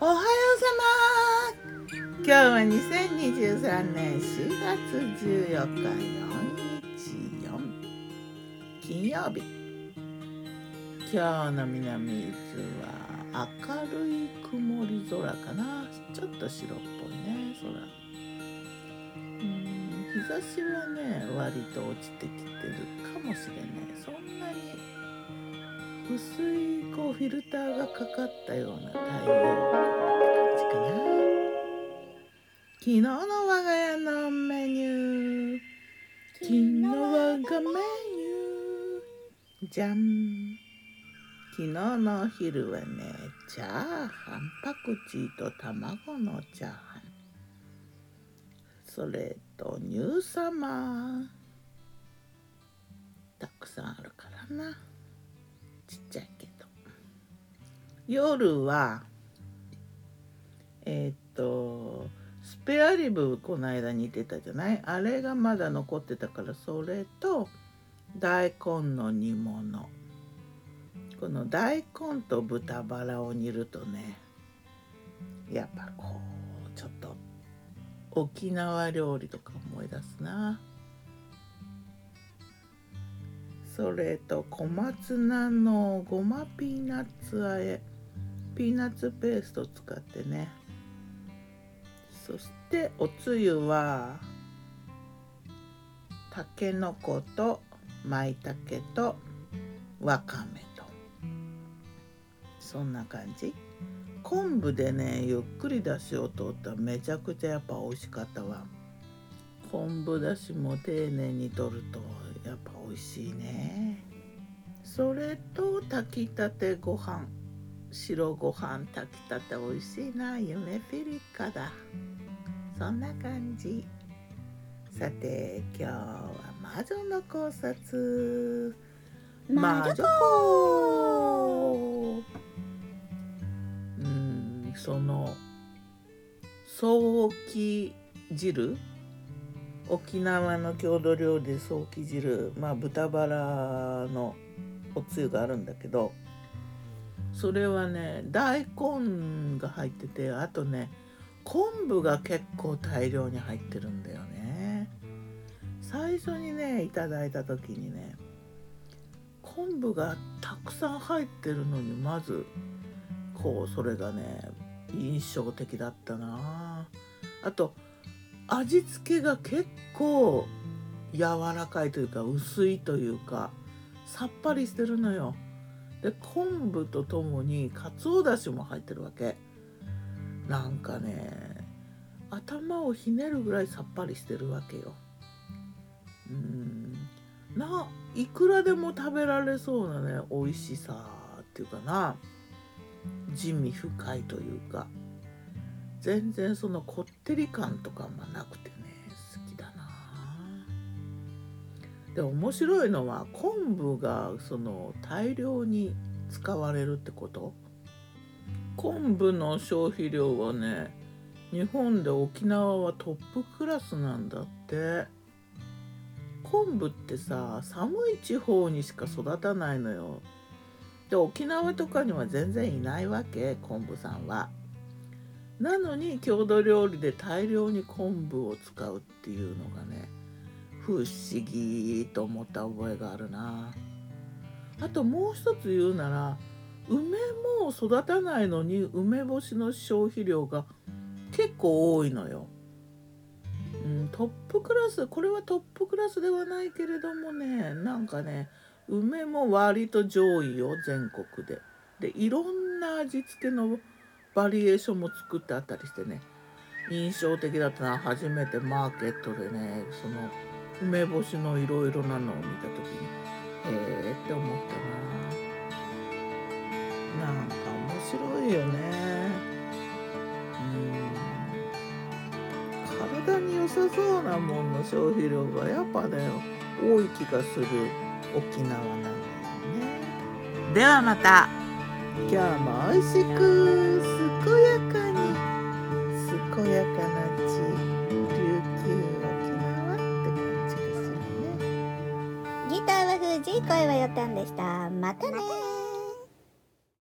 おはようさま。今日は2023年4月14日414金曜日。今日の南伊豆は明るい曇り空かな。ちょっと白っぽいね空。うん日差しはね割と落ちてきてるかもしれない。そんなに薄いこうフィルターがかかったような太陽光って感じかな昨日の我が家のメニュー昨日我がメニュー。じゃん昨日のお昼はねチャーハンパクチーと卵のチャーハン。それと乳様たくさんあるからな。ちっちゃいけど。夜はえー、っとスペアリブこの間煮てたじゃない？あれがまだ残ってたからそれと大根の煮物。この大根と豚バラを煮るとねやっぱこうちょっと沖縄料理とか思い出すな。それと小松菜のごまピーナッツあえピーナッツペースト使ってね。そしておつゆはたけのことまいたけとわかめと。そんな感じ。昆布でねゆっくりだしを取っためちゃくちゃやっぱ美味しかったわ。昆布だしも丁寧に取るとやっぱ美味しいね。それと炊きたてご飯白ご飯炊きたて美味しいな。夢ピリカだ。そんな感じ。さて今日は魔女の考察。魔女子うんその早期汁？沖縄の郷土料理で早期汁まあ豚バラのおつゆがあるんだけどそれはね大根が入っててあとね昆布が結構大量に入ってるんだよね。最初にねいただいた時にね昆布がたくさん入ってるのにまずこうそれがね印象的だったな。あと味付けが結構柔らかいというか薄いというかさっぱりしてるのよ。で昆布とともにかつおだしも入ってるわけ。なんかね頭をひねるぐらいさっぱりしてるわけよ。うんないくらでも食べられそうなね美味しさっていうかな地味深いというか。全然そのこってり感とかもなくてね好きだな。で面白いのは昆布がその大量に使われるってこと？昆布の消費量はね日本で沖縄はトップクラスなんだって。昆布ってさ寒い地方にしか育たないのよ。で沖縄とかには全然いないわけ昆布さんは。なのに郷土料理で大量に昆布を使うっていうのがね不思議と思った覚えがあるなあともう一つ言うなら梅も育たないのに梅干しの消費量が結構多いのよ。うん、トップクラスこれはトップクラスではないけれどもねなんかね梅も割と上位よ全国で。でいろんな味付けのバリエーションも作ってあったりしてね。印象的だったな初めてマーケットでねその梅干しのいろいろなのを見た時にへえって思ったな。なんか面白いよね。うん。体に良さそうなもんの消費量がやっぱね多い気がする。沖縄なのよね。ではまた。今日も美味しく健やかに健やかな地琉球沖縄って感じがするね。ギターは藤井声はよたんでした。またね